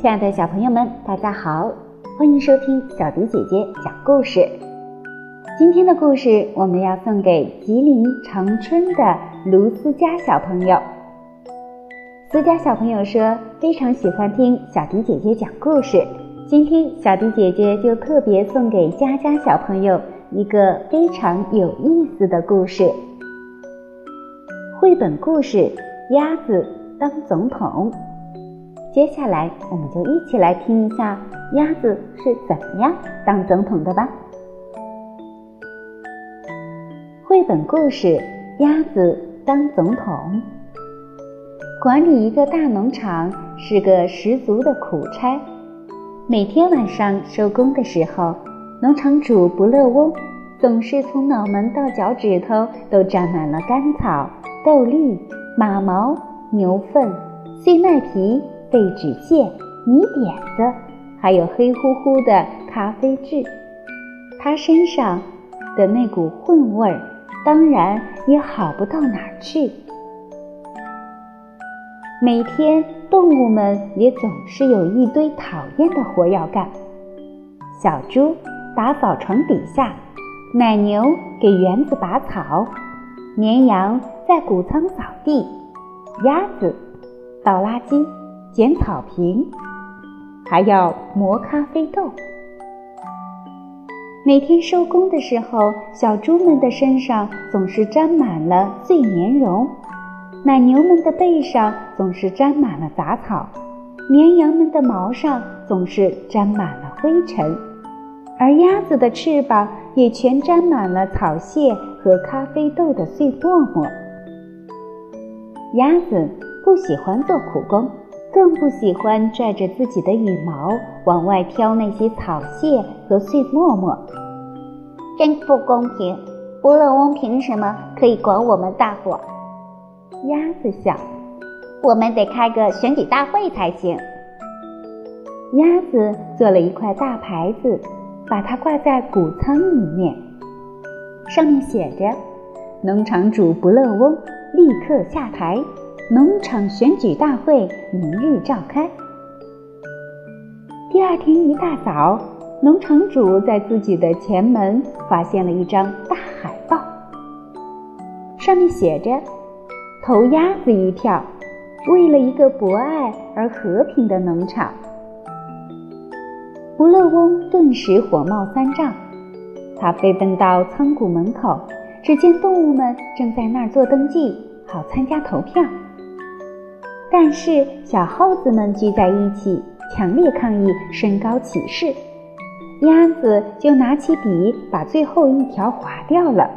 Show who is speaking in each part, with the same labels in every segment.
Speaker 1: 亲爱的小朋友们，大家好，欢迎收听小迪姐姐讲故事。今天的故事我们要送给吉林长春的卢思佳小朋友。思佳小朋友说非常喜欢听小迪姐姐讲故事，今天小迪姐姐就特别送给佳佳小朋友一个非常有意思的故事。绘本故事《鸭子当总统》。接下来，我们就一起来听一下鸭子是怎么样当总统的吧。绘本故事《鸭子当总统》。管理一个大农场是个十足的苦差。每天晚上收工的时候，农场主不乐翁总是从脑门到脚趾头都沾满了干草、豆粒、马毛、牛粪、碎麦皮。废纸屑、泥点子，还有黑乎乎的咖啡渍，他身上的那股混味儿，当然也好不到哪儿去。每天，动物们也总是有一堆讨厌的活要干：小猪打扫床底下，奶牛给园子拔草，绵羊在谷仓扫地，鸭子倒垃圾。捡草坪，还要磨咖啡豆。每天收工的时候，小猪们的身上总是沾满了碎棉绒，奶牛们的背上总是沾满了杂草，绵羊们的毛上总是沾满了灰尘，而鸭子的翅膀也全沾满了草屑和咖啡豆的碎沫沫。鸭子不喜欢做苦工。更不喜欢拽着自己的羽毛往外挑那些草屑和碎沫沫，真不公平！不乐翁凭什么可以管我们大伙？鸭子想，我们得开个选举大会才行。鸭子做了一块大牌子，把它挂在谷仓里面，上面写着：“农场主不乐翁立刻下台。”农场选举大会明日召开。第二天一大早，农场主在自己的前门发现了一张大海报，上面写着：“投鸭子一票，为了一个博爱而和平的农场。”不乐翁顿时火冒三丈，他飞奔到仓库门口，只见动物们正在那儿做登记，好参加投票。但是小耗子们聚在一起，强烈抗议，身高歧视。鸭子就拿起笔，把最后一条划掉了。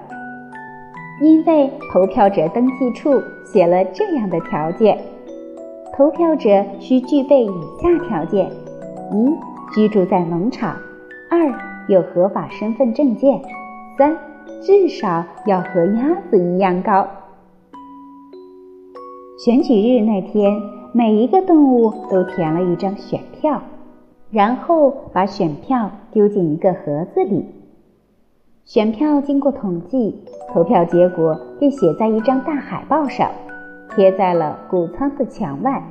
Speaker 1: 因为投票者登记处写了这样的条件：投票者需具备以下条件：一、居住在农场；二、有合法身份证件；三、至少要和鸭子一样高。选举日那天，每一个动物都填了一张选票，然后把选票丢进一个盒子里。选票经过统计，投票结果被写在一张大海报上，贴在了谷仓的墙外。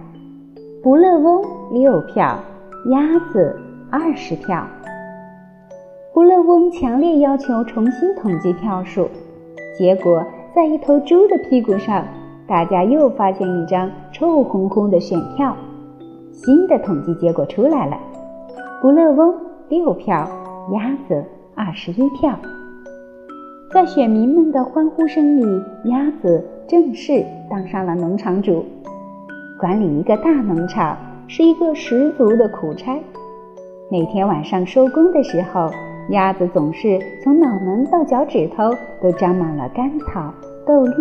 Speaker 1: 不乐翁六票，鸭子二十票。不乐翁强烈要求重新统计票数，结果在一头猪的屁股上。大家又发现一张臭烘烘的选票，新的统计结果出来了：不乐翁六票，鸭子二十一票。在选民们的欢呼声里，鸭子正式当上了农场主。管理一个大农场是一个十足的苦差。每天晚上收工的时候，鸭子总是从脑门到脚趾头都沾满了干草、豆粒、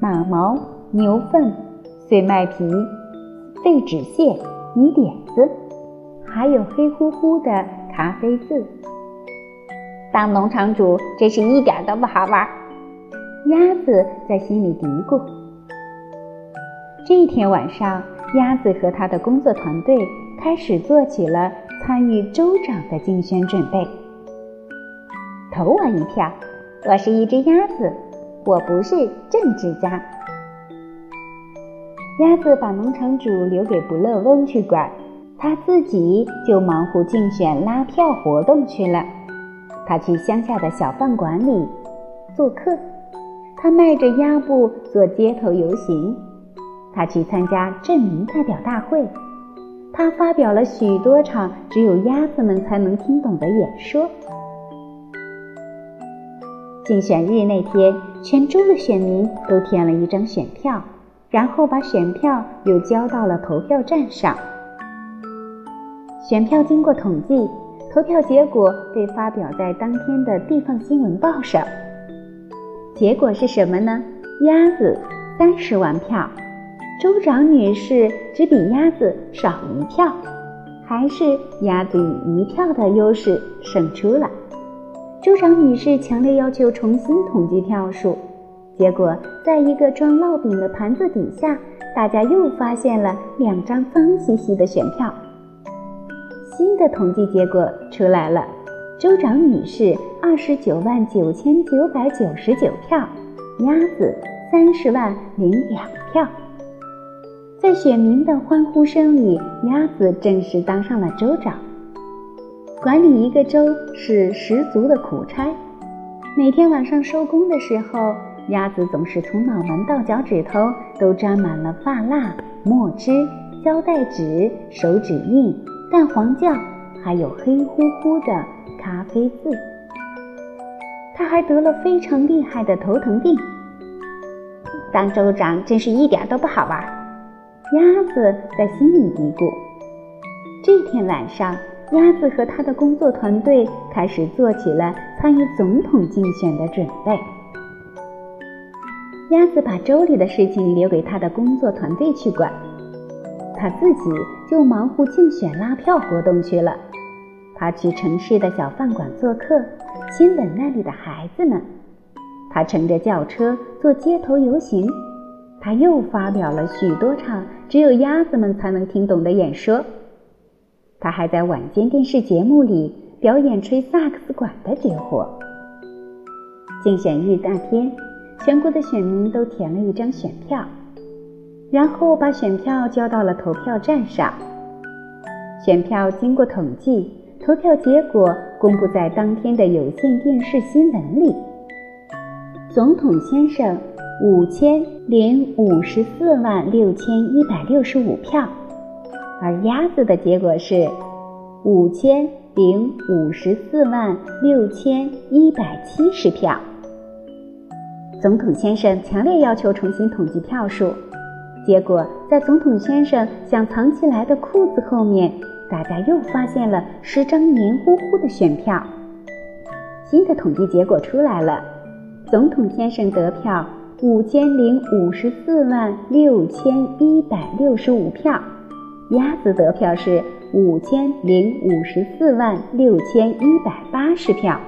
Speaker 1: 马毛。牛粪、碎麦皮、废纸屑、泥点子，还有黑乎乎的咖啡渍。当农场主真是一点都不好玩。鸭子在心里嘀咕。这一天晚上，鸭子和他的工作团队开始做起了参与州长的竞选准备。投我一票，我是一只鸭子，我不是政治家。鸭子把农场主留给不乐翁去管，他自己就忙乎竞选拉票活动去了。他去乡下的小饭馆里做客，他迈着鸭步做街头游行，他去参加镇民代表大会，他发表了许多场只有鸭子们才能听懂的演说。竞选日那天，全州的选民都填了一张选票，然后把选票又交到了投票站上。选票经过统计，投票结果被发表在当天的地方新闻报上。结果是什么呢？鸭子三十万票，州长女士只比鸭子少一票，还是鸭子以一票的优势胜出了。州长女士强烈要求重新统计票数，结果在一个装烙饼的盘子底下，大家又发现了两张脏兮兮的选票。新的统计结果出来了，州长女士二十九万九千九百九十九票，鸭子三十万零两票。在选民的欢呼声里，鸭子正式当上了州长。管理一个州是十足的苦差，每天晚上收工的时候，鸭子总是从脑门到脚趾头都沾满了发蜡、墨汁、胶带纸、手指印、蛋黄酱，还有黑乎乎的咖啡渍。他还得了非常厉害的头疼病。当州长真是一点都不好玩，鸭子在心里嘀咕。这天晚上。鸭子和他的工作团队开始做起了参与总统竞选的准备。鸭子把州里的事情留给他的工作团队去管，他自己就忙乎竞选拉票活动去了。他去城市的小饭馆做客，亲吻那里的孩子们。他乘着轿车做街头游行。他又发表了许多场只有鸭子们才能听懂的演说。他还在晚间电视节目里表演吹萨克斯管的绝活。竞选日那天，全国的选民都填了一张选票，然后把选票交到了投票站上。选票经过统计，投票结果公布在当天的有线电视新闻里。总统先生五千零五十四万六千一百六十五票。而鸭子的结果是五千零五十四万六千一百七十票。总统先生强烈要求重新统计票数，结果在总统先生想藏起来的裤子后面，大家又发现了十张黏糊糊的选票。新的统计结果出来了，总统先生得票五千零五十四万六千一百六十五票。鸭子得票是五千零五十四万六千一百八十票，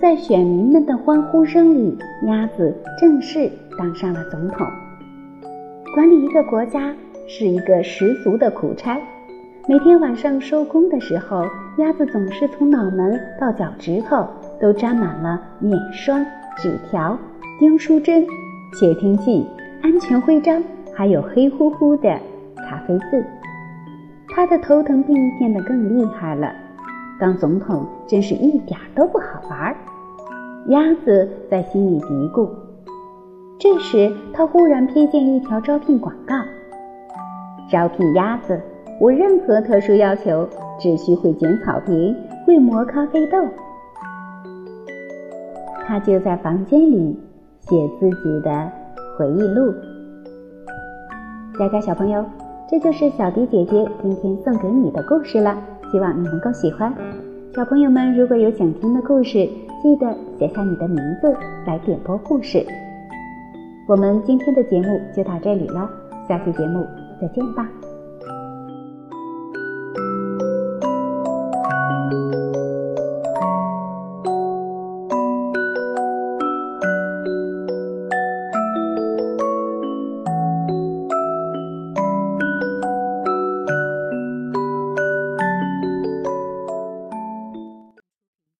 Speaker 1: 在选民们的欢呼声里，鸭子正式当上了总统。管理一个国家是一个十足的苦差，每天晚上收工的时候，鸭子总是从脑门到脚趾头都沾满了面霜、纸条、钉书针、窃听器、安全徽章，还有黑乎乎的。咖啡渍，他的头疼病变得更厉害了。当总统真是一点都不好玩。鸭子在心里嘀咕。这时，他忽然瞥见一条招聘广告：招聘鸭子，无任何特殊要求，只需会剪草坪、会磨咖啡豆。他就在房间里写自己的回忆录。佳佳小朋友。这就是小迪姐姐今天送给你的故事了，希望你能够喜欢。小朋友们，如果有想听的故事，记得写下你的名字来点播故事。我们今天的节目就到这里了，下期节目再见吧。